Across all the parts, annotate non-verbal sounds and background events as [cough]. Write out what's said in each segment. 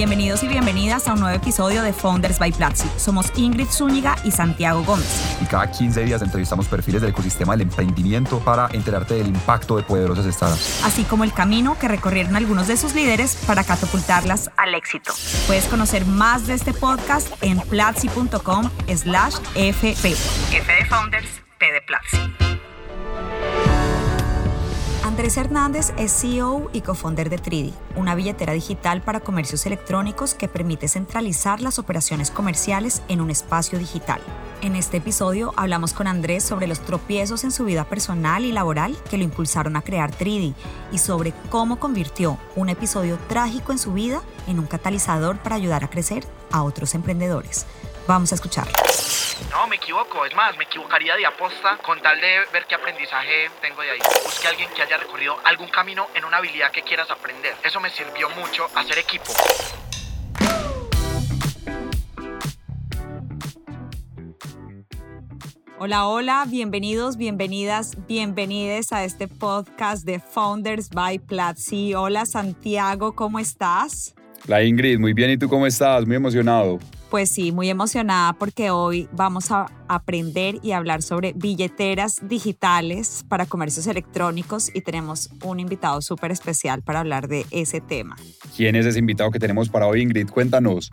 Bienvenidos y bienvenidas a un nuevo episodio de Founders by Platzi. Somos Ingrid Zúñiga y Santiago Gómez. Y cada 15 días entrevistamos perfiles del ecosistema del emprendimiento para enterarte del impacto de poderosas startups. Así como el camino que recorrieron algunos de sus líderes para catapultarlas al éxito. Puedes conocer más de este podcast en platzi.com slash fp. F de Founders, P de Platzi. Andrés Hernández es CEO y cofounder de Tridi, una billetera digital para comercios electrónicos que permite centralizar las operaciones comerciales en un espacio digital. En este episodio hablamos con Andrés sobre los tropiezos en su vida personal y laboral que lo impulsaron a crear Tridi y sobre cómo convirtió un episodio trágico en su vida en un catalizador para ayudar a crecer a otros emprendedores. Vamos a escucharlo. No, me equivoco. Es más, me equivocaría de aposta con tal de ver qué aprendizaje tengo de ahí. Busque a alguien que haya recorrido algún camino en una habilidad que quieras aprender. Eso me sirvió mucho hacer equipo. Hola, hola, bienvenidos, bienvenidas, bienvenides a este podcast de Founders by Platzi. Hola Santiago, ¿cómo estás? La Ingrid, muy bien, ¿y tú cómo estás? Muy emocionado. Pues sí, muy emocionada porque hoy vamos a aprender y hablar sobre billeteras digitales para comercios electrónicos y tenemos un invitado súper especial para hablar de ese tema. ¿Quién es ese invitado que tenemos para hoy, Ingrid? Cuéntanos.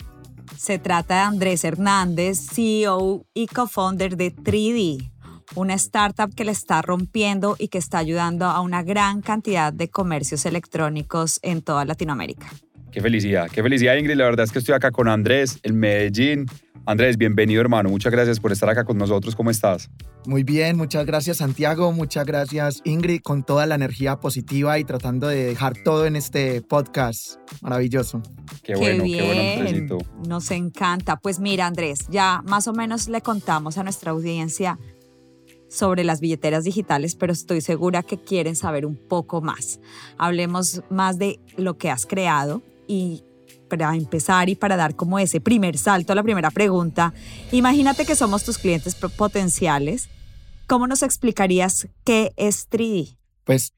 Se trata de Andrés Hernández, CEO y co-founder de 3D, una startup que le está rompiendo y que está ayudando a una gran cantidad de comercios electrónicos en toda Latinoamérica. Qué felicidad, qué felicidad Ingrid. La verdad es que estoy acá con Andrés en Medellín. Andrés, bienvenido hermano. Muchas gracias por estar acá con nosotros. ¿Cómo estás? Muy bien, muchas gracias Santiago, muchas gracias Ingrid con toda la energía positiva y tratando de dejar todo en este podcast. Maravilloso. Qué bueno, qué, bien. bueno Nos encanta. Pues mira Andrés, ya más o menos le contamos a nuestra audiencia sobre las billeteras digitales, pero estoy segura que quieren saber un poco más. Hablemos más de lo que has creado y para empezar y para dar como ese primer salto a la primera pregunta, imagínate que somos tus clientes potenciales. ¿Cómo nos explicarías qué es 3D? Pues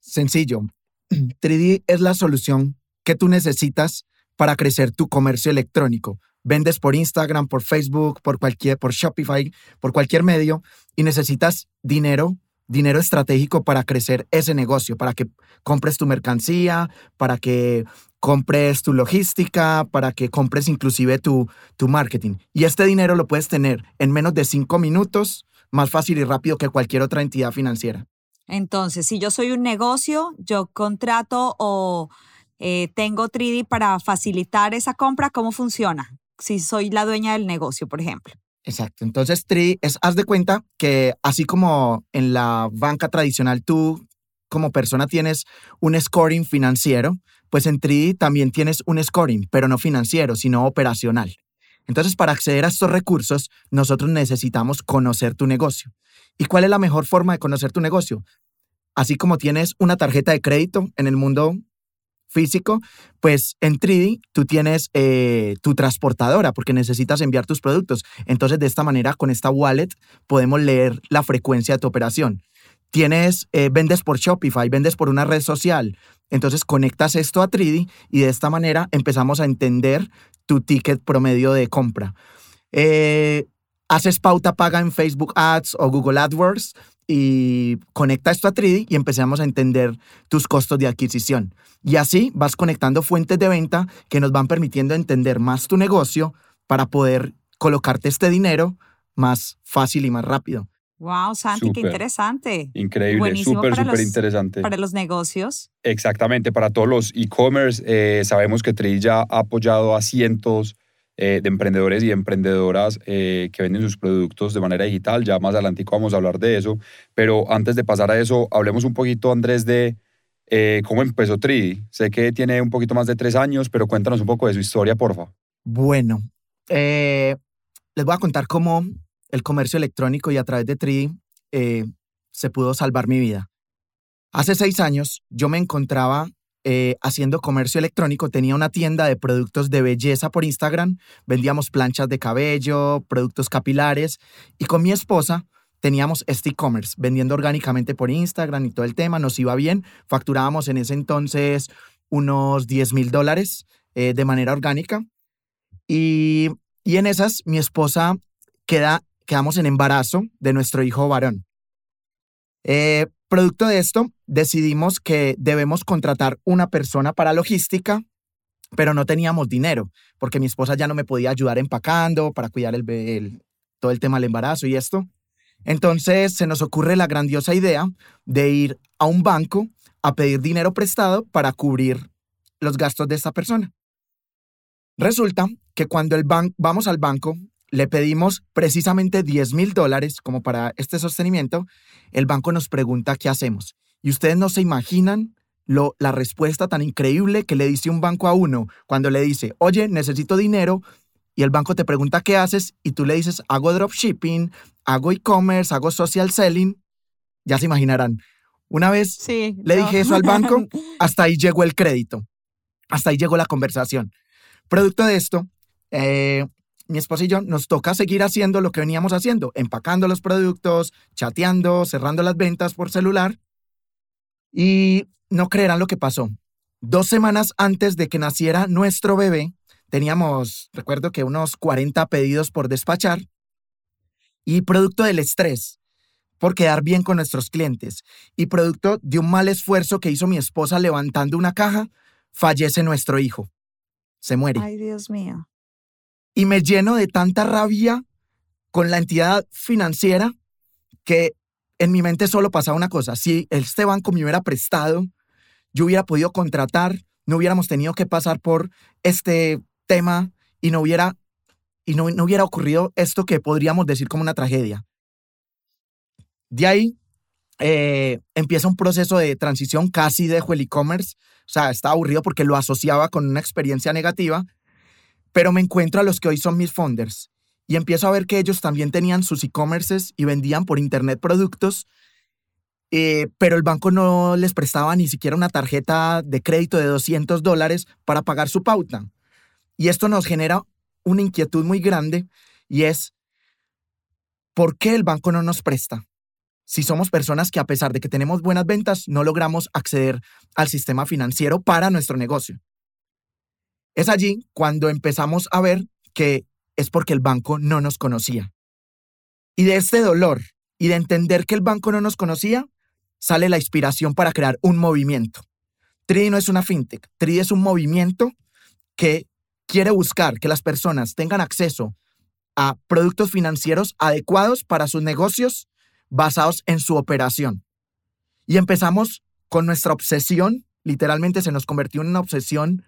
sencillo. [clears throat] 3D es la solución que tú necesitas para crecer tu comercio electrónico. Vendes por Instagram, por Facebook, por cualquier por Shopify, por cualquier medio y necesitas dinero dinero estratégico para crecer ese negocio, para que compres tu mercancía, para que compres tu logística, para que compres inclusive tu, tu marketing. Y este dinero lo puedes tener en menos de cinco minutos, más fácil y rápido que cualquier otra entidad financiera. Entonces, si yo soy un negocio, yo contrato o eh, tengo 3D para facilitar esa compra, ¿cómo funciona? Si soy la dueña del negocio, por ejemplo. Exacto. Entonces, 3D es, haz de cuenta que así como en la banca tradicional tú como persona tienes un scoring financiero, pues en 3D también tienes un scoring, pero no financiero, sino operacional. Entonces, para acceder a estos recursos, nosotros necesitamos conocer tu negocio. ¿Y cuál es la mejor forma de conocer tu negocio? Así como tienes una tarjeta de crédito en el mundo físico, pues en 3D tú tienes eh, tu transportadora porque necesitas enviar tus productos. Entonces, de esta manera, con esta wallet, podemos leer la frecuencia de tu operación. Tienes, eh, vendes por Shopify, vendes por una red social, entonces conectas esto a 3D y de esta manera empezamos a entender tu ticket promedio de compra. Eh, haces pauta paga en Facebook Ads o Google AdWords y conecta esto a 3D y empezamos a entender tus costos de adquisición. Y así vas conectando fuentes de venta que nos van permitiendo entender más tu negocio para poder colocarte este dinero más fácil y más rápido. Wow, Santi, qué interesante. Increíble, súper, súper interesante. Para los negocios. Exactamente, para todos los e-commerce. Eh, sabemos que Trade ya ha apoyado a cientos eh, de emprendedores y emprendedoras eh, que venden sus productos de manera digital. Ya más adelante vamos a hablar de eso. Pero antes de pasar a eso, hablemos un poquito, Andrés, de cómo empezó Tridi. Sé que tiene un poquito más de tres años, pero cuéntanos un poco de su historia, porfa. Bueno, les voy a contar cómo el comercio electrónico y a través de Tri eh, se pudo salvar mi vida. Hace seis años yo me encontraba eh, haciendo comercio electrónico, tenía una tienda de productos de belleza por Instagram, vendíamos planchas de cabello, productos capilares y con mi esposa teníamos este e-commerce, vendiendo orgánicamente por Instagram y todo el tema, nos iba bien, facturábamos en ese entonces unos 10 mil dólares eh, de manera orgánica. Y, y en esas, mi esposa queda, quedamos en embarazo de nuestro hijo varón. Eh, producto de esto, decidimos que debemos contratar una persona para logística, pero no teníamos dinero, porque mi esposa ya no me podía ayudar empacando para cuidar el, todo el tema del embarazo y esto. Entonces se nos ocurre la grandiosa idea de ir a un banco a pedir dinero prestado para cubrir los gastos de esta persona. Resulta que cuando el vamos al banco, le pedimos precisamente 10 mil dólares como para este sostenimiento, el banco nos pregunta qué hacemos. Y ustedes no se imaginan lo, la respuesta tan increíble que le dice un banco a uno cuando le dice, oye, necesito dinero, y el banco te pregunta qué haces, y tú le dices, hago dropshipping, hago e-commerce, hago social selling, ya se imaginarán. Una vez le dije eso al banco, hasta ahí llegó el crédito, hasta ahí llegó la conversación. Producto de esto, eh, mi esposa y yo nos toca seguir haciendo lo que veníamos haciendo, empacando los productos, chateando, cerrando las ventas por celular. Y no creerán lo que pasó. Dos semanas antes de que naciera nuestro bebé, teníamos, recuerdo que unos 40 pedidos por despachar. Y producto del estrés, por quedar bien con nuestros clientes, y producto de un mal esfuerzo que hizo mi esposa levantando una caja, fallece nuestro hijo. Se muere. Ay, Dios mío y me lleno de tanta rabia con la entidad financiera que en mi mente solo pasaba una cosa, si este banco me hubiera prestado, yo hubiera podido contratar, no hubiéramos tenido que pasar por este tema y no hubiera, y no, no hubiera ocurrido esto que podríamos decir como una tragedia. De ahí eh, empieza un proceso de transición, casi dejo el e-commerce, o sea, estaba aburrido porque lo asociaba con una experiencia negativa pero me encuentro a los que hoy son mis funders y empiezo a ver que ellos también tenían sus e-commerces y vendían por internet productos, eh, pero el banco no les prestaba ni siquiera una tarjeta de crédito de 200 dólares para pagar su pauta. Y esto nos genera una inquietud muy grande y es, ¿por qué el banco no nos presta? Si somos personas que a pesar de que tenemos buenas ventas, no logramos acceder al sistema financiero para nuestro negocio. Es allí cuando empezamos a ver que es porque el banco no nos conocía. Y de este dolor y de entender que el banco no nos conocía, sale la inspiración para crear un movimiento. Tridi no es una fintech, Tridi es un movimiento que quiere buscar que las personas tengan acceso a productos financieros adecuados para sus negocios basados en su operación. Y empezamos con nuestra obsesión, literalmente se nos convirtió en una obsesión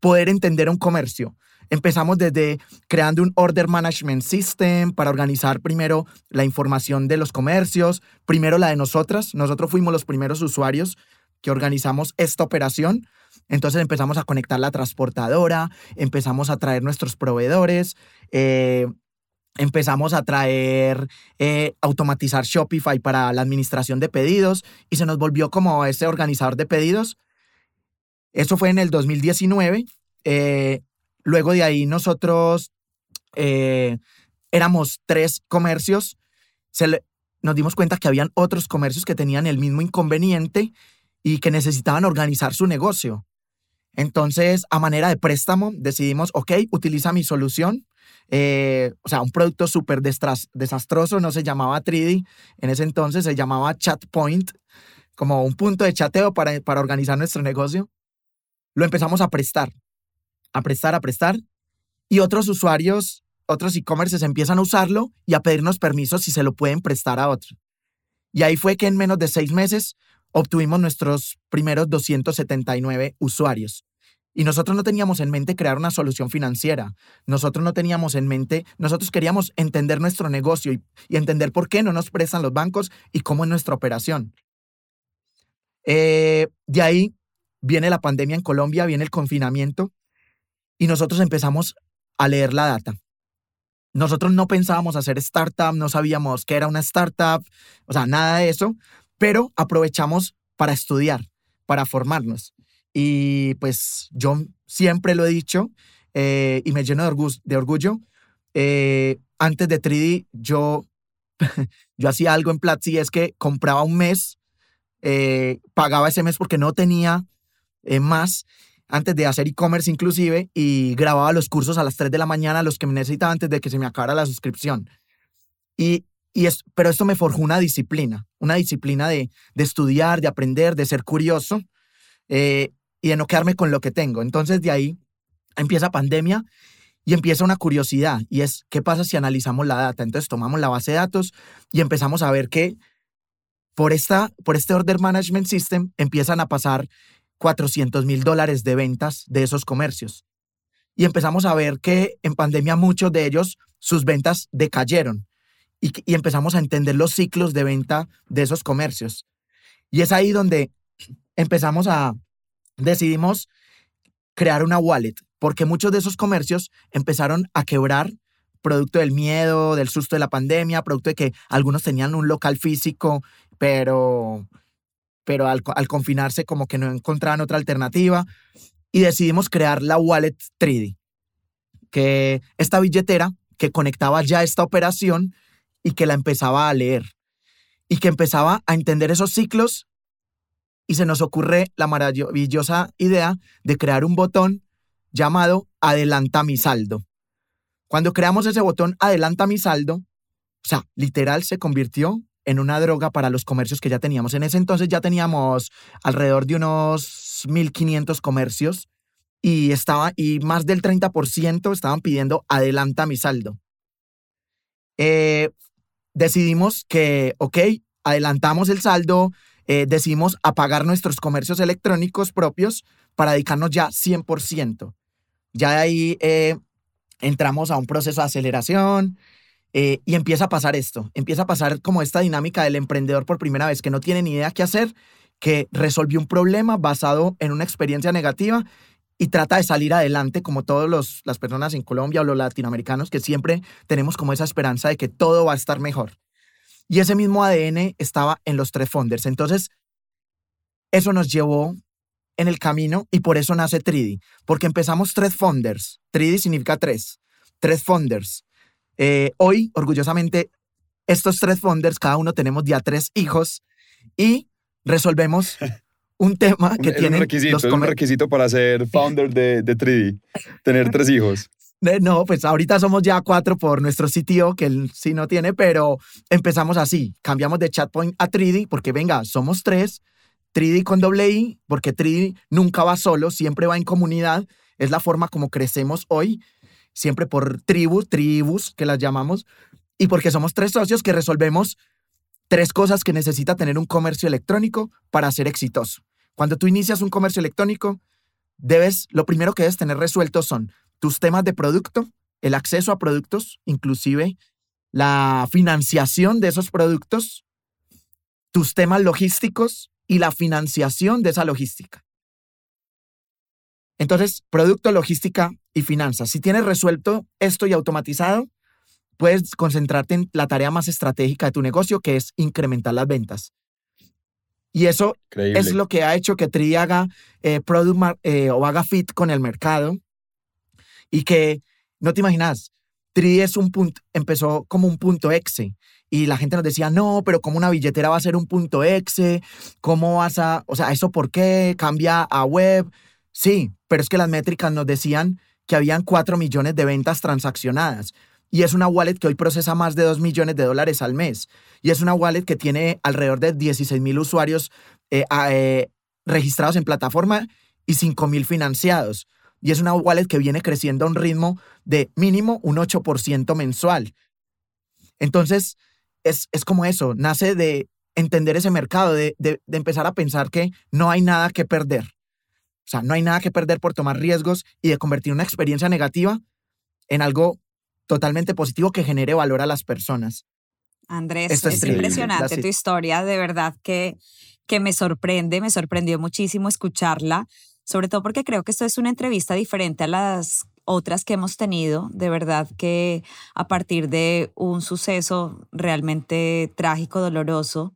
poder entender un comercio. Empezamos desde creando un Order Management System para organizar primero la información de los comercios, primero la de nosotras. Nosotros fuimos los primeros usuarios que organizamos esta operación. Entonces empezamos a conectar la transportadora, empezamos a traer nuestros proveedores, eh, empezamos a traer, eh, automatizar Shopify para la administración de pedidos y se nos volvió como ese organizador de pedidos eso fue en el 2019. Eh, luego de ahí nosotros eh, éramos tres comercios. nos dimos cuenta que habían otros comercios que tenían el mismo inconveniente y que necesitaban organizar su negocio. Entonces, a manera de préstamo, decidimos, ok, utiliza mi solución. Eh, o sea, un producto súper desastroso, no se llamaba 3D, en ese entonces se llamaba ChatPoint, como un punto de chateo para, para organizar nuestro negocio lo empezamos a prestar, a prestar, a prestar, y otros usuarios, otros e-commerces empiezan a usarlo y a pedirnos permisos si se lo pueden prestar a otros. Y ahí fue que en menos de seis meses obtuvimos nuestros primeros 279 usuarios. Y nosotros no teníamos en mente crear una solución financiera. Nosotros no teníamos en mente, nosotros queríamos entender nuestro negocio y, entender por qué no nos prestan los bancos y cómo es nuestra operación. Eh, de ahí viene la pandemia en Colombia, viene el confinamiento y nosotros empezamos a leer la data. Nosotros no pensábamos hacer startup, no sabíamos qué era una startup, o sea, nada de eso, pero aprovechamos para estudiar, para formarnos. Y pues yo siempre lo he dicho eh, y me lleno de, orgullo. Eh, antes de 3D, yo, [laughs] yo hacía algo en Platzi, es que compraba un mes, eh, pagaba ese mes porque no tenía eh, más antes de hacer e-commerce inclusive, y grababa los cursos a las 3 de la mañana, los que me necesitaba antes de que se me acabara la suscripción. Y, y es, pero esto me forjó una disciplina, una disciplina de, de estudiar, de aprender, de ser curioso eh, y de no quedarme con lo que tengo. Entonces de ahí empieza pandemia y empieza una curiosidad y es qué pasa si analizamos la data. Entonces tomamos la base de datos y empezamos a ver que por, esta, por este Order Management System empiezan a pasar 400 mil dólares de ventas de esos comercios. Y empezamos a ver que en pandemia muchos de ellos, sus ventas decayeron. Y, empezamos a entender los ciclos de venta de esos comercios. Y es ahí donde empezamos a, decidimos crear una wallet, porque muchos de esos comercios empezaron a quebrar producto del miedo, del susto de la pandemia, producto de que algunos tenían un local físico, pero, pero al, al confinarse como que no encontraban otra alternativa y decidimos crear la wallet 3D, que esta billetera que conectaba ya esta operación y que la empezaba a leer y que empezaba a entender esos ciclos y se nos ocurre la maravillosa idea de crear un botón llamado Adelanta mi saldo. Cuando creamos ese botón Adelanta mi saldo, o sea, literal se convirtió en una droga para los comercios que ya teníamos. En ese entonces ya teníamos alrededor de unos 1.500 comercios y, estaba, y más del 30% estaban pidiendo adelanta mi saldo. Eh, decidimos que, ok, adelantamos el saldo, eh, decidimos apagar nuestros comercios electrónicos propios para dedicarnos ya 100%. Ya de ahí eh, entramos a un proceso de aceleración eh, y empieza a pasar esto, empieza a pasar como esta dinámica del emprendedor por primera vez que no tiene ni idea qué hacer, que resolvió un problema basado en una experiencia negativa y trata de salir adelante como todas las personas en Colombia o los latinoamericanos que siempre tenemos como esa esperanza de que todo va a estar mejor. Y ese mismo ADN estaba en los tres founders. Entonces, eso nos llevó en el camino y por eso nace 3D, porque empezamos tres founders. 3D significa tres, tres founders. Eh, hoy, orgullosamente, estos tres founders, cada uno tenemos ya tres hijos y resolvemos [laughs] un tema que tiene. Un requisito, es un requisito para ser [laughs] founder de, de 3D, tener tres hijos. No, pues ahorita somos ya cuatro por nuestro sitio, que él sí no tiene, pero empezamos así. Cambiamos de Chatpoint a 3D, porque venga, somos tres. 3D con doble I, porque 3D nunca va solo, siempre va en comunidad. Es la forma como crecemos hoy, siempre por tribus, tribus que las llamamos, y porque somos tres socios que resolvemos tres cosas que necesita tener un comercio electrónico para ser exitoso. Cuando tú inicias un comercio electrónico, debes, lo primero que debes tener resuelto son tus temas de producto, el acceso a productos, inclusive la financiación de esos productos, tus temas logísticos y la financiación de esa logística. Entonces, producto, logística y finanzas. Si tienes resuelto esto y automatizado, puedes concentrarte en la tarea más estratégica de tu negocio, que es incrementar las ventas. Y eso es lo que ha hecho que Tri haga eh, product eh, o haga fit con el mercado y que no te imaginas, Tri es un punto, empezó como un punto exe y la gente nos decía, no, pero como una billetera va a ser un punto exe, ¿cómo vas a, o sea, eso por qué cambia a web? Sí, pero es que las métricas nos decían que habían 4 millones de ventas transaccionadas y es una wallet que hoy procesa más de 2 millones de dólares al mes y es una wallet que tiene alrededor de 16 mil usuarios eh, eh, registrados en plataforma y 5 mil financiados y es una wallet que viene creciendo a un ritmo de mínimo un 8% mensual. Entonces, es, es, como eso, nace de entender ese mercado, de, de, de, empezar a pensar que no hay nada que perder. O sea, no hay nada que perder por tomar riesgos y de convertir una experiencia negativa en algo totalmente positivo que genere valor a las personas. Andrés, es, es impresionante tu historia, de verdad que, que me sorprende, me sorprendió muchísimo escucharla sobre todo porque creo que esto es una entrevista diferente a las otras que hemos tenido, de verdad que a partir de un suceso realmente trágico, doloroso,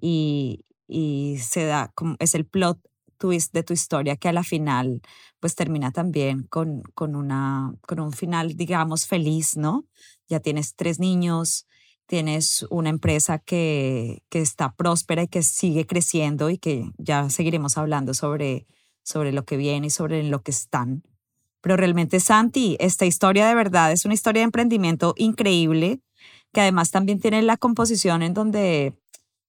y, y se da, es el plot twist de tu historia que a la final pues termina también con, con, una, con un final, digamos, feliz, ¿no? Ya tienes tres niños, tienes una empresa que, que está próspera y que sigue creciendo y que ya seguiremos hablando sobre sobre lo que viene y sobre lo que están. Pero realmente, Santi, esta historia de verdad es una historia de emprendimiento increíble, que además también tiene la composición en donde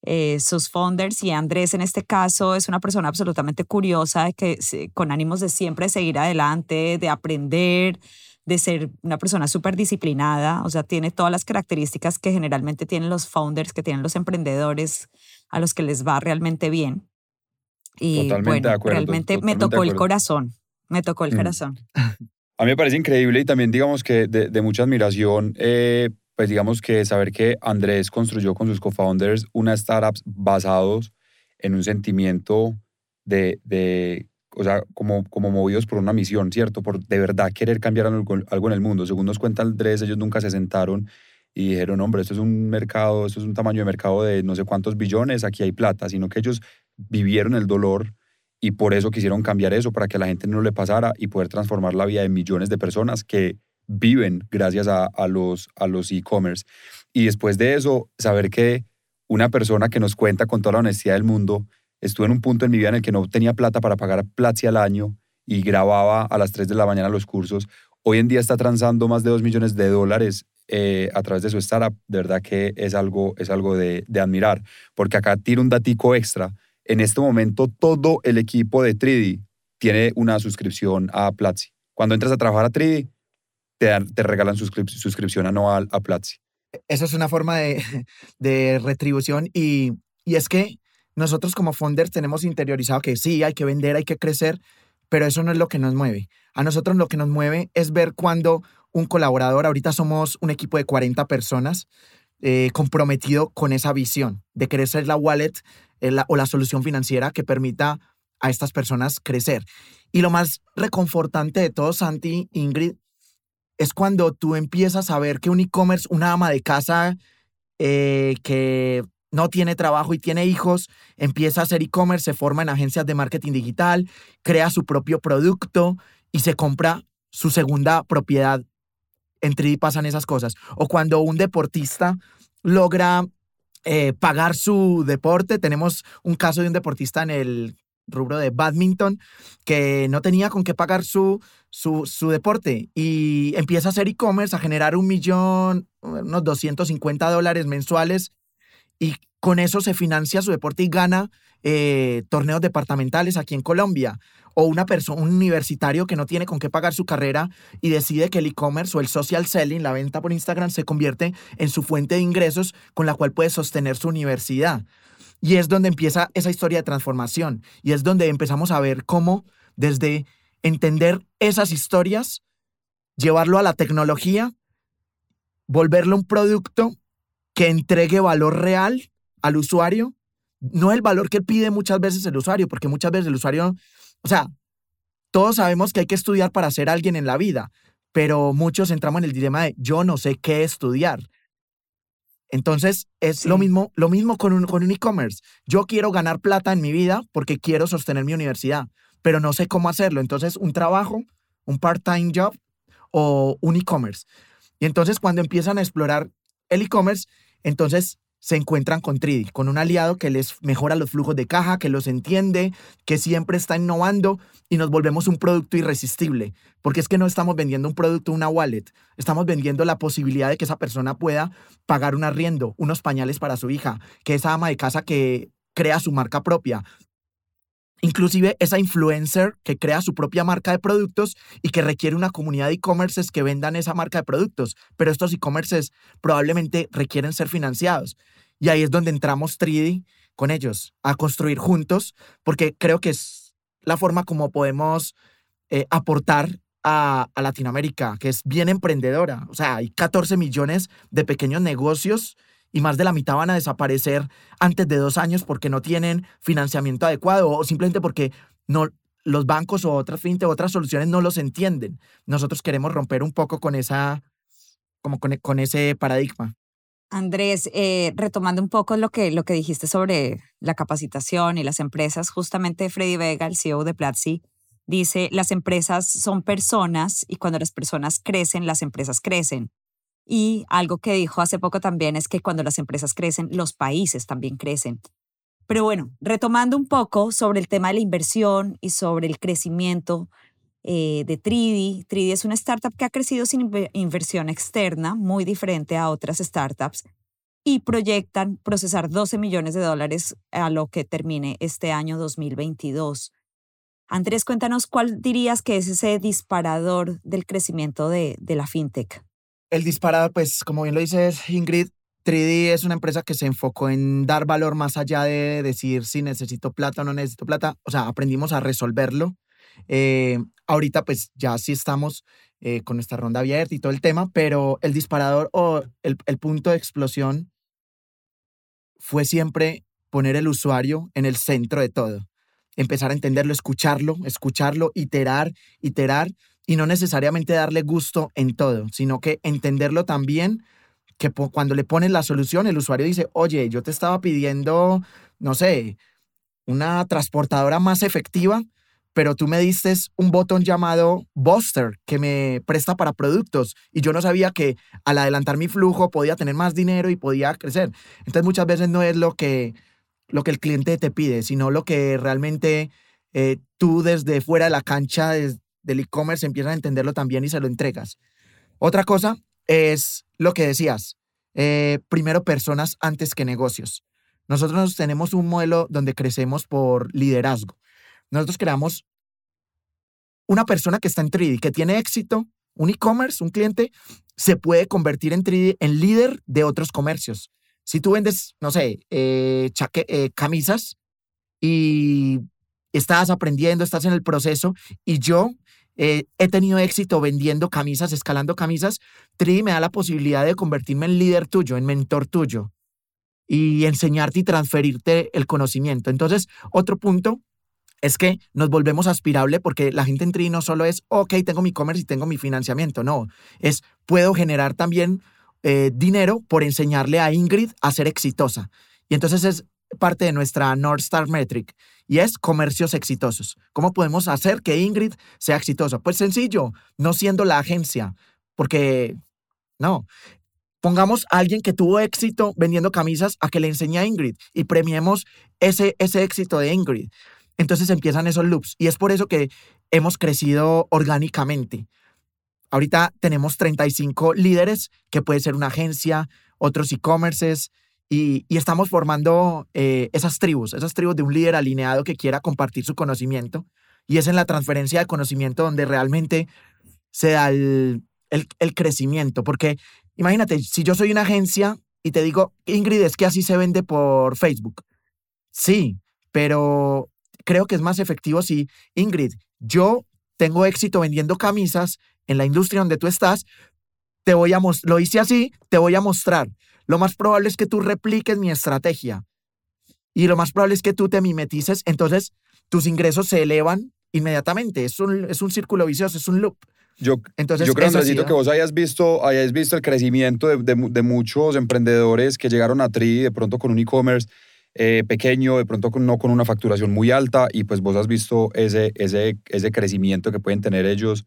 eh, sus founders y Andrés en este caso es una persona absolutamente curiosa, que, con ánimos de siempre seguir adelante, de aprender, de ser una persona súper disciplinada, o sea, tiene todas las características que generalmente tienen los founders, que tienen los emprendedores a los que les va realmente bien. Y bueno, realmente me tocó el corazón, me tocó el mm. corazón. A mí me parece increíble y también digamos que de, mucha admiración, eh, pues digamos que saber que Andrés construyó con sus co-founders una startup basados en un sentimiento de, de o sea, como, como movidos por una misión, ¿cierto? Por de verdad querer cambiar algo, algo en el mundo. Según nos cuenta Andrés, ellos nunca se sentaron y dijeron, hombre, esto es un mercado, esto es un tamaño de mercado de no sé cuántos billones, aquí hay plata, sino que ellos vivieron el dolor y por eso quisieron cambiar eso, para que a la gente no le pasara y poder transformar la vida de millones de personas que viven gracias a, a los a los e-commerce. Y después de eso, saber que una persona que nos cuenta con toda la honestidad del mundo, estuve en un punto en mi vida en el que no tenía plata para pagar Platzi al año y grababa a las 3 de la mañana los cursos. Hoy en día está transando más de 2 millones de dólares eh, a través de su startup, de verdad que es algo, es algo de, admirar, porque acá tiro un datico extra. En este momento todo el equipo de 3D tiene una suscripción a Platzi. Cuando entras a trabajar a 3D, te, te regalan suscripción anual a Platzi. Eso es una forma de, [laughs] de retribución y, y es que nosotros como founders tenemos interiorizado que sí, hay que vender, hay que crecer, pero eso no es lo que nos mueve. A nosotros lo que nos mueve es ver cuando un colaborador, ahorita somos un equipo de 40 personas, eh, comprometido con esa visión de querer ser la wallet eh, o la solución financiera que permita a estas personas crecer. Y lo más reconfortante de todo, Santi, Ingrid, es cuando tú empiezas a ver que un e-commerce, una ama de casa eh, que no tiene trabajo y tiene hijos, empieza a hacer e-commerce, se forma en agencias de marketing digital, crea su propio producto y se compra su segunda propiedad en 3D pasan esas cosas. O cuando un deportista logra eh, pagar su deporte, tenemos un caso de un deportista en el rubro de badminton que no tenía con qué pagar su, su, su deporte y empieza a hacer e-commerce, a generar un millón, unos 250 dólares mensuales y con eso se financia su deporte y gana eh, torneos departamentales aquí en Colombia o una persona, un universitario que no tiene con qué pagar su carrera y decide que el e-commerce o el social selling, la venta por Instagram, se convierte en su fuente de ingresos con la cual puede sostener su universidad. Y es donde empieza esa historia de transformación y es donde empezamos a ver cómo desde entender esas historias, llevarlo a la tecnología, volverlo un producto que entregue valor real al usuario, no el valor que pide muchas veces el usuario, porque muchas veces el usuario o sea, todos sabemos que hay que estudiar para ser alguien en la vida, pero muchos entramos en el dilema de yo no sé qué estudiar. Entonces, es lo mismo, lo mismo con un, con un e-commerce. Yo quiero ganar plata en mi vida porque quiero sostener mi universidad, pero no sé cómo hacerlo. Entonces, un trabajo, un part-time job o un e-commerce. Y entonces, cuando empiezan a explorar el e-commerce, entonces se encuentran con Tridi, con un aliado que les mejora los flujos de caja, que los entiende, que siempre está innovando y nos volvemos un producto irresistible. Porque es que no estamos vendiendo un producto, una wallet, estamos vendiendo la posibilidad de que esa persona pueda pagar un arriendo, unos pañales para su hija, que esa ama de casa que crea su marca propia, Inclusive esa influencer que crea su propia marca de productos y que requiere una comunidad de e-commerces que vendan esa marca de productos. Pero estos e-commerces probablemente requieren ser financiados. Y ahí es donde entramos 3D con ellos, a construir juntos, porque creo que es la forma como podemos eh, aportar a, a, Latinoamérica, que es bien emprendedora. O sea, hay 14 millones de pequeños negocios y más de la mitad van a desaparecer antes de dos años porque no tienen financiamiento adecuado o simplemente porque no, los bancos o otras fintech, otras soluciones no los entienden. Nosotros queremos romper un poco con esa, como con, con ese paradigma. Andrés, eh, retomando un poco lo que, lo que dijiste sobre la capacitación y las empresas, justamente Freddy Vega, el CEO de Platzi, dice, las empresas son personas y cuando las personas crecen, las empresas crecen. Y algo que dijo hace poco también es que cuando las empresas crecen, los países también crecen. Pero bueno, retomando un poco sobre el tema de la inversión y sobre el crecimiento eh, de Tridi. Tridi es una startup que ha crecido sin inversión externa, muy diferente a otras startups, y proyectan procesar 12 millones de dólares a lo que termine este año 2022. Andrés, cuéntanos cuál dirías que es ese disparador del crecimiento de, de la fintech. El disparador, pues como bien lo dices Ingrid, 3D es una empresa que se enfocó en dar valor más allá de decir si necesito plata o no necesito plata. O sea, aprendimos a resolverlo. Eh, ahorita pues ya sí estamos eh, con nuestra ronda abierta y todo el tema, pero el disparador o el, el punto de explosión fue siempre poner el usuario en el centro de todo. Empezar a entenderlo, escucharlo, escucharlo, iterar, iterar y no necesariamente darle gusto en todo, sino que entenderlo también que cuando le pones la solución, el usuario dice, oye, yo te estaba pidiendo, no sé, una transportadora más efectiva, pero tú me diste un botón llamado Buster que me presta para productos y yo no sabía que al adelantar mi flujo podía tener más dinero y podía crecer. Entonces muchas veces no es lo que, lo que el cliente te pide, sino lo que realmente eh, tú desde fuera de la cancha del e-commerce empiezas a entenderlo también y se lo entregas. Otra cosa es lo que decías, eh, primero personas antes que negocios. Nosotros tenemos un modelo donde crecemos por liderazgo. Nosotros creamos una persona que está en 3D, que tiene éxito, un e-commerce, un cliente, se puede convertir en 3D en líder de otros comercios. Si tú vendes, no sé, eh, eh, camisas y estás aprendiendo, estás en el proceso y yo eh, he tenido éxito vendiendo camisas, escalando camisas, Tri me da la posibilidad de convertirme en líder tuyo, en mentor tuyo y enseñarte y transferirte el conocimiento. Entonces, otro punto es que nos volvemos aspirable porque la gente en Tri no solo es, ok, tengo mi e-commerce y tengo mi financiamiento, no, es, puedo generar también eh, dinero por enseñarle a Ingrid a ser exitosa. Y entonces es parte de nuestra North Star Metric y es comercios exitosos. ¿Cómo podemos hacer que Ingrid sea exitosa? Pues sencillo, no siendo la agencia, porque no. Pongamos a alguien que tuvo éxito vendiendo camisas a que le enseñe a Ingrid y premiemos ese, ese éxito de Ingrid. Entonces empiezan esos loops y es por eso que hemos crecido orgánicamente. Ahorita tenemos 35 líderes, que puede ser una agencia, otros e-commerces, y, estamos formando eh, esas tribus, esas tribus de un líder alineado que quiera compartir su conocimiento. Y es en la transferencia de conocimiento donde realmente se da el, el, crecimiento. Porque imagínate, si yo soy una agencia y te digo, Ingrid, es que así se vende por Facebook. Sí, pero creo que es más efectivo si, Ingrid, yo tengo éxito vendiendo camisas en la industria donde tú estás, te voy a lo hice así, te voy a mostrar lo más probable es que tú repliques mi estrategia y lo más probable es que tú te mimetices, entonces tus ingresos se elevan inmediatamente. Es un, es un círculo vicioso, es un loop. Yo, Entonces, yo creo, necesito que vos hayas visto, hayáis visto el crecimiento de, de, muchos emprendedores que llegaron a Tri de pronto con un e-commerce eh, pequeño, de pronto con, no con una facturación muy alta, y pues vos has visto ese, ese, ese crecimiento que pueden tener ellos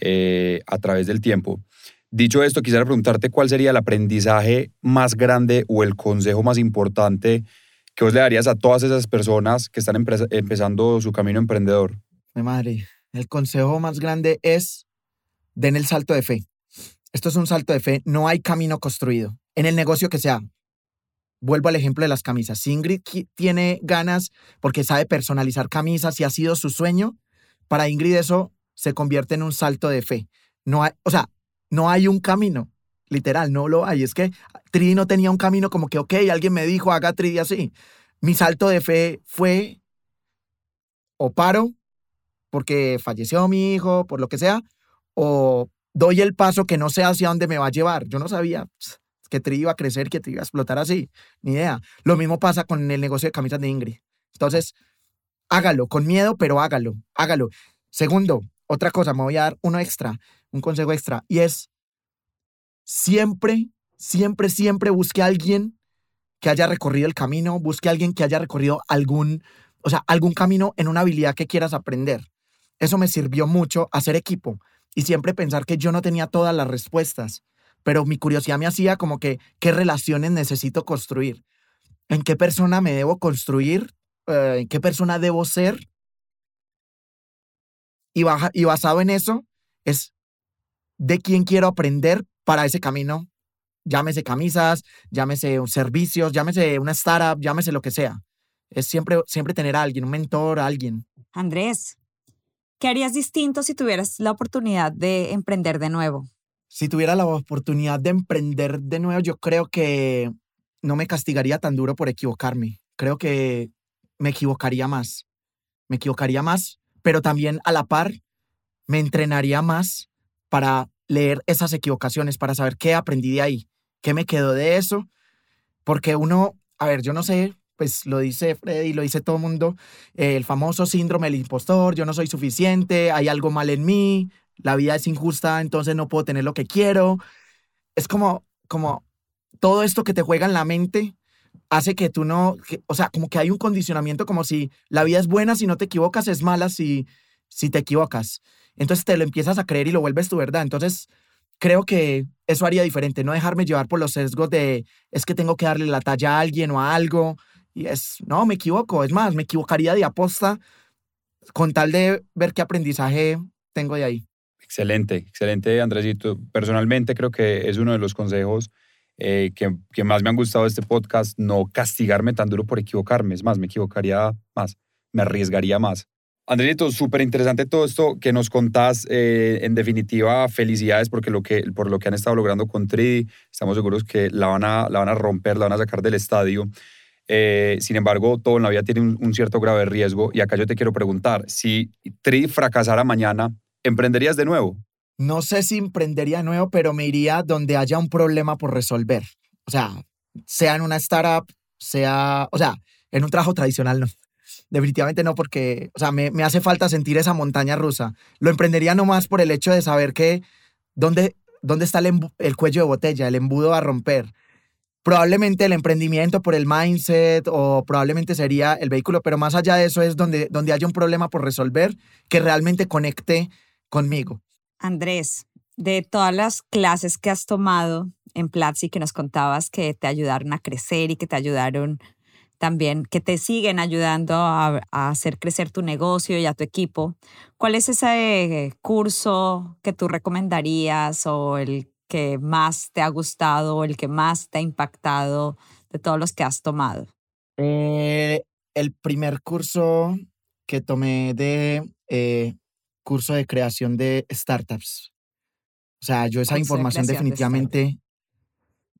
eh, a través del tiempo. Dicho esto, quisiera preguntarte cuál sería el aprendizaje más grande o el consejo más importante que vos le darías a todas esas personas que están empezando su camino emprendedor. Mi madre, el consejo más grande es den el salto de fe. Esto es un salto de fe, no hay camino construido. En el negocio que sea, vuelvo al ejemplo de las camisas. Si Ingrid tiene ganas porque sabe personalizar camisas y ha sido su sueño, para Ingrid eso se convierte en un salto de fe. No hay, o sea, no hay un camino, literal, no lo hay. Es que Tridi no tenía un camino como que, ok, alguien me dijo, haga Tridi así. Mi salto de fe fue o paro porque falleció mi hijo, por lo que sea, o doy el paso que no sé hacia dónde me va a llevar. Yo no sabía que Tridi iba a crecer, que Tridi iba a explotar así, ni idea. Lo mismo pasa con el negocio de camisas de Ingrid. Entonces, hágalo, con miedo, pero hágalo, hágalo. Segundo, otra cosa, me voy a dar uno extra un consejo extra, y es siempre, siempre, siempre busque a alguien que haya recorrido el camino, busque a alguien que haya recorrido algún, o sea, algún camino en una habilidad que quieras aprender. Eso me sirvió mucho hacer equipo y siempre pensar que yo no tenía todas las respuestas, pero mi curiosidad me hacía como que qué relaciones necesito construir. en qué persona me debo construir, eh, en qué persona debo ser. Y, baja, y basado en eso es de quién quiero aprender para ese camino. Llámese camisas, llámese servicios, llámese una startup, llámese lo que sea. Es siempre, siempre tener a alguien, un mentor, a alguien. Andrés, ¿qué harías distinto si tuvieras la oportunidad de emprender de nuevo? Si tuviera la oportunidad de emprender de nuevo, yo creo que no me castigaría tan duro por equivocarme. Creo que me equivocaría más. Me equivocaría más, pero también a la par me entrenaría más para leer esas equivocaciones, para saber qué aprendí de ahí, qué me quedó de eso. Porque uno, a ver, yo no sé, pues lo dice Freddy, lo dice todo mundo, el famoso síndrome del impostor, yo no soy suficiente, hay algo mal en mí, la vida es injusta, entonces no puedo tener lo que quiero. Es como, como todo esto que te juega en la mente hace que tú no, o sea, como que hay un condicionamiento como si la vida es buena si no te equivocas, es mala si, si te equivocas. Entonces te lo empiezas a creer y lo vuelves tu verdad. Entonces creo que eso haría diferente, no dejarme llevar por los sesgos de es que tengo que darle la talla a alguien o a algo. Y es, no, me equivoco. Es más, me equivocaría de aposta con tal de ver qué aprendizaje tengo de ahí. Excelente, excelente, Andresito. Personalmente creo que es uno de los consejos eh, que, más me han gustado de este podcast, no castigarme tan duro por equivocarme. Es más, me equivocaría más, me arriesgaría más. Andresito, súper interesante todo esto que nos contás. Eh, en definitiva, felicidades porque por lo que han estado logrando con Tridi. Estamos seguros que la van a, la van a romper, la van a sacar del estadio. Eh, sin embargo, todo en la vida tiene un, un, cierto grave riesgo. Y acá yo te quiero preguntar, si Tridi fracasara mañana, ¿emprenderías de nuevo? no sé si emprendería nuevo, pero me iría donde haya un problema por resolver. O sea, sea en una startup, sea, o sea, en un trabajo tradicional, no. Definitivamente no, porque, o sea, me, hace falta sentir esa montaña rusa. Lo emprendería nomás por el hecho de saber que dónde, dónde está el, el cuello de botella, el embudo a romper. Probablemente el emprendimiento por el mindset o probablemente sería el vehículo, pero más allá de eso es donde, donde haya un problema por resolver que realmente conecte conmigo. Andrés, de todas las clases que has tomado en Platzi que nos contabas que te ayudaron a crecer y que te ayudaron también, que te siguen ayudando a, hacer crecer tu negocio y a tu equipo, ¿cuál es ese curso que tú recomendarías o el que más te ha gustado o el que más te ha impactado de todos los que has tomado? Eh, el primer curso que tomé de eh, curso de creación de startups. O sea, yo esa información definitivamente,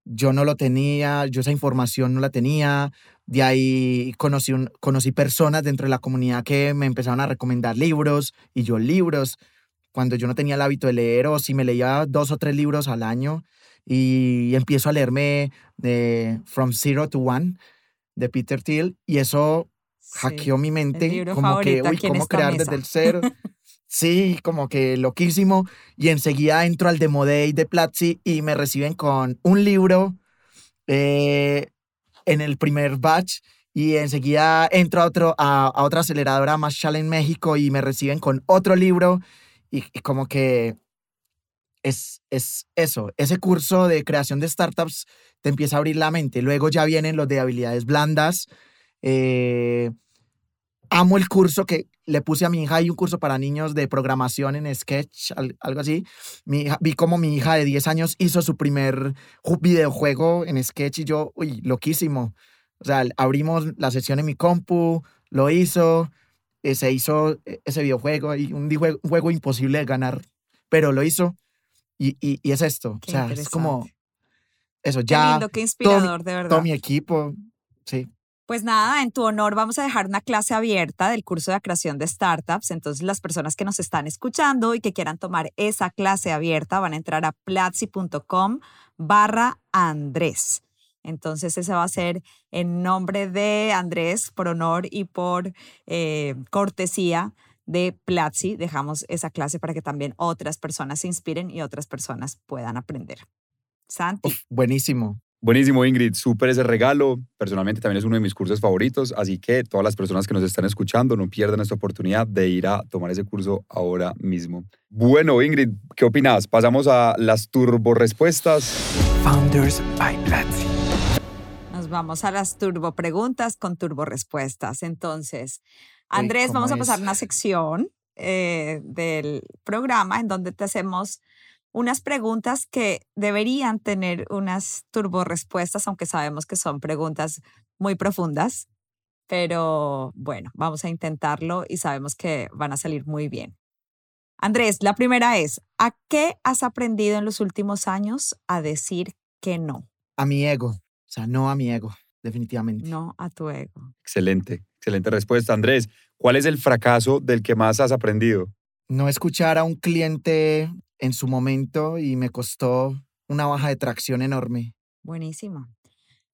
yo no lo tenía, yo esa información no la tenía. De ahí conocí, un, conocí personas dentro de la comunidad que me empezaron a recomendar libros y yo libros. Cuando yo no tenía el hábito de leer o si me leía dos o tres libros al año y empiezo a leerme de From Zero to One de Peter Thiel y eso hackeó mi mente como que, uy, ¿cómo crear desde el cero? [laughs] Sí, como que loquísimo. Y enseguida entro al Demo Day de Platzi y me reciben con un libro eh, en el primer batch. Y enseguida entro a, otro, a, otra aceleradora, más en México, y me reciben con otro libro. Y, como que es, es eso, ese curso de creación de startups te empieza a abrir la mente. Luego ya vienen los de habilidades blandas. Eh, amo el curso que le puse a mi hija, hay un curso para niños de programación en Sketch, algo así. Mi vi como mi hija de 10 años hizo su primer videojuego en Sketch y yo, uy, loquísimo. O sea, abrimos la sesión en mi compu, lo hizo, eh, se hizo e, ese videojuego y un, juego imposible de ganar, pero lo hizo y, y, es esto. o sea, es como eso, ya. lindo, qué inspirador, de verdad. Todo mi equipo, sí. Pues nada, en tu honor vamos a dejar una clase abierta del curso de creación de startups. Entonces las personas que nos están escuchando y que quieran tomar esa clase abierta van a entrar a platzi.com barra Andrés. Entonces ese va a ser en nombre de Andrés, por honor y por eh, cortesía de Platzi. Dejamos esa clase para que también otras personas se inspiren y otras personas puedan aprender. Santi. buenísimo. Buenísimo, Ingrid. Súper ese regalo. Personalmente también es uno de mis cursos favoritos. Así que todas las personas que nos están escuchando no pierdan esta oportunidad de ir a tomar ese curso ahora mismo. Bueno, Ingrid, ¿qué opinas? Pasamos a las turbo respuestas. Founders by Nos Nos vamos a las turbo preguntas con turbo respuestas. Entonces, Andrés, vamos a pasar a una sección eh, del programa en donde te hacemos unas preguntas que deberían tener unas turbo respuestas, aunque sabemos que son preguntas muy profundas. Pero bueno, vamos a intentarlo y sabemos que van a salir muy bien. Andrés, la primera es, ¿a qué has aprendido en los últimos años a decir que no? A mi ego, o sea, no a mi ego, definitivamente. No a tu ego. Excelente, excelente respuesta. Andrés, ¿cuál es el fracaso del que más has aprendido? No escuchar a un cliente en su momento y me costó una baja de tracción enorme. Buenísimo.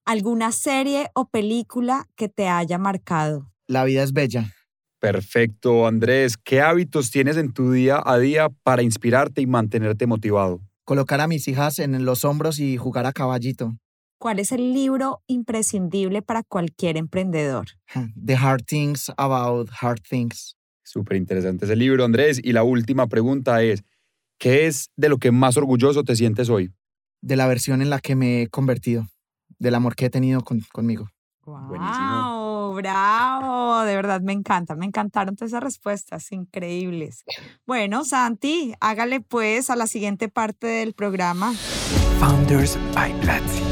¿Alguna serie o película que te haya marcado? La vida es bella. Perfecto, Andrés. ¿Qué hábitos tienes en tu día a día para inspirarte y mantenerte motivado? Colocar a mis hijas en los hombros y jugar a caballito. ¿Cuál es el libro imprescindible para cualquier emprendedor? The Hard Things About Hard Things. Súper interesante ese libro, Andrés. Y la última pregunta es, ¿qué es de lo que más orgulloso te sientes hoy? De la versión en la que me he convertido, del amor que he tenido conmigo. Wow, bravo, de verdad me encanta, me encantaron todas esas respuestas, increíbles. Bueno, Santi, hágale pues a la siguiente parte del programa. Founders by Platzi.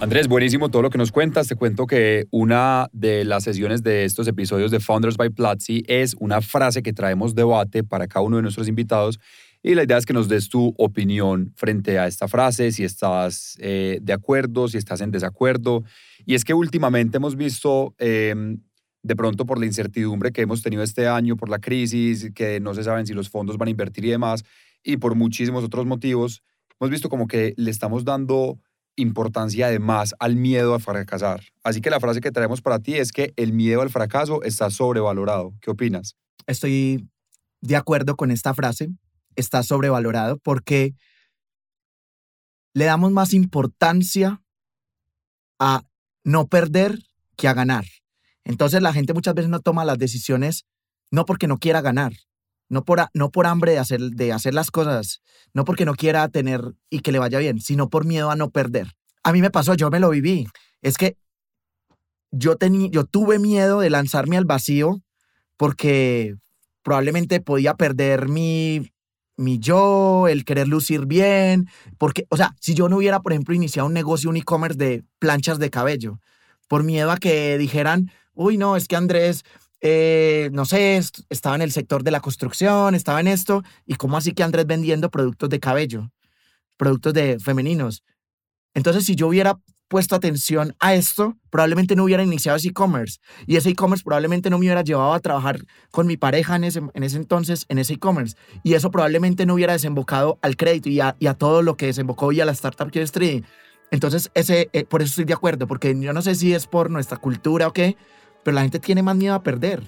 Andrés, buenísimo todo lo que nos cuentas. Te cuento que una de las sesiones de estos episodios de Founders by Platzi es una frase que traemos debate para cada uno de nuestros invitados y la idea es que nos des tu opinión frente a esta frase, si estás eh, de acuerdo, si estás en desacuerdo. Y es que últimamente hemos visto, em, de pronto por la incertidumbre que hemos tenido este año, por la crisis, que no se saben si los fondos van a invertir y demás, y por muchísimos otros motivos, hemos visto como que le estamos dando importancia además al miedo a fracasar. Así que la frase que traemos para ti es que el miedo al fracaso está sobrevalorado. ¿Qué opinas? Estoy de acuerdo con esta frase está sobrevalorado porque le damos más importancia a no perder que a ganar. Entonces la gente muchas veces no toma las decisiones no porque no quiera ganar, no por, no por hambre de hacer, de hacer las cosas, no porque no quiera tener y que le vaya bien, sino por miedo a no perder. A mí me pasó, yo me lo viví. Es que yo, yo tuve miedo de lanzarme al vacío porque probablemente podía perder mi mi yo, el querer lucir bien, porque, o sea, si yo no hubiera, por ejemplo, iniciado un negocio, un e-commerce de planchas de cabello, por miedo a que dijeran, uy, no, es que Andrés, eh, no sé, estaba en el sector de la construcción, estaba en esto, y cómo así que Andrés vendiendo productos de cabello, productos de femeninos. Entonces, si yo hubiera puesto atención a esto, probablemente no hubiera iniciado ese e-commerce. Y ese e-commerce probablemente no me hubiera llevado a trabajar con mi pareja en ese, en ese entonces, en ese e-commerce. Y eso probablemente no hubiera desembocado al crédito y a, y a todo lo que desembocó y a la startup que es Entonces, ese, eh, por eso estoy de acuerdo, porque yo no sé si es por nuestra cultura o qué, pero la gente tiene más miedo a perder.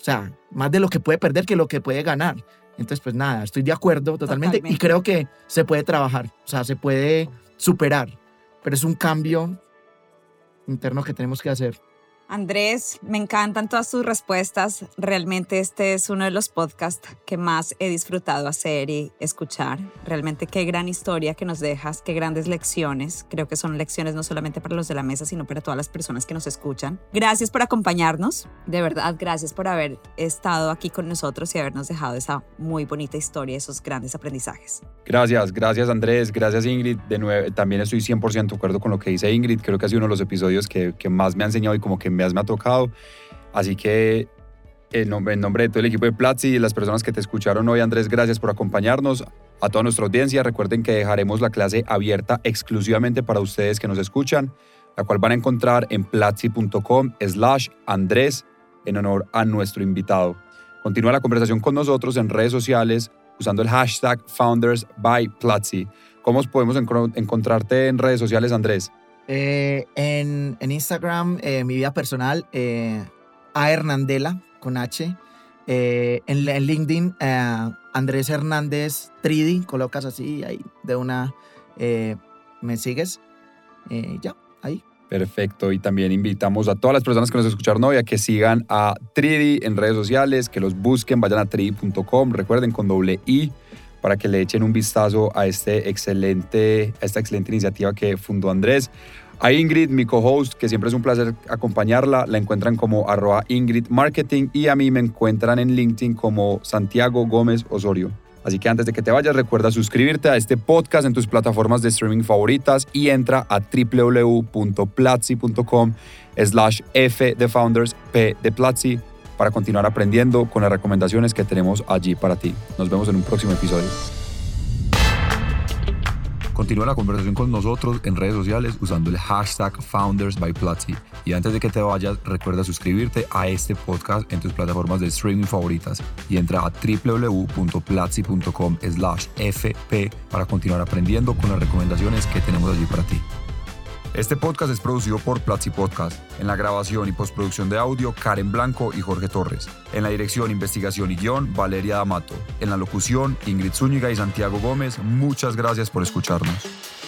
O sea, más de lo que puede perder que lo que puede ganar. Entonces, pues nada, estoy de acuerdo totalmente, totalmente. y creo que se puede trabajar, o sea, se puede superar pero es un cambio interno que tenemos que hacer. Andrés, me encantan todas tus respuestas. Realmente este es uno de los podcasts que más he disfrutado hacer y escuchar. Realmente qué gran historia que nos dejas, qué grandes lecciones. Creo que son lecciones no solamente para los de la mesa, sino para todas las personas que nos escuchan. Gracias por acompañarnos. De verdad, gracias por haber estado aquí con nosotros y habernos dejado esa muy bonita historia, esos grandes aprendizajes. Gracias, gracias Andrés, gracias Ingrid. De nuevo, también estoy 100% de acuerdo con lo que dice Ingrid. Creo que ha sido uno de los episodios que, que más me ha enseñado y como que me me ha tocado. Así que en nombre, en de todo el equipo de Platzi y las personas que te escucharon hoy, Andrés, gracias por acompañarnos. A toda nuestra audiencia, recuerden que dejaremos la clase abierta exclusivamente para ustedes que nos escuchan, la cual van a encontrar en platzi.com slash Andrés en honor a nuestro invitado. Continúa la conversación con nosotros en redes sociales usando el hashtag Founders by Platzi. ¿Cómo podemos encontrarte en redes sociales, Andrés? Eh, en, en, Instagram, eh, mi vida personal, eh, a Hernandela con H. en, en, LinkedIn, Andrés Hernández 3D, colocas así, ahí de una, me sigues. ya, ahí. Perfecto, y también invitamos a todas las personas que nos escucharon hoy a que sigan a 3D en redes sociales, que los busquen, vayan a 3D.com, recuerden con doble I para que le echen un vistazo a, este excelente, a esta excelente iniciativa que fundó Andrés. A Ingrid, mi co-host, que siempre es un placer acompañarla, la encuentran como Ingrid Marketing y a mí me encuentran en LinkedIn como Santiago Gómez Osorio. Así que antes de que te vayas, recuerda suscribirte a este podcast en tus plataformas de streaming favoritas y entra a www.platzi.com slash F de Founders, P de Platzi, para continuar aprendiendo con las recomendaciones que tenemos allí para ti. Nos vemos en un próximo episodio. Continúa la conversación con nosotros en redes sociales usando el hashtag Founders by Platzi. Y antes de que te vayas, recuerda suscribirte a este podcast en tus plataformas de streaming favoritas y entra a www.platzi.com slash fp para continuar aprendiendo con las recomendaciones que tenemos allí para ti. Este podcast es producido por Platzi Podcast. En la grabación y postproducción de audio, Karen Blanco y Jorge Torres. En la dirección, investigación y guion, Valeria D'Amato. En la locución, Ingrid Zúñiga y Santiago Gómez. Muchas gracias por escucharnos.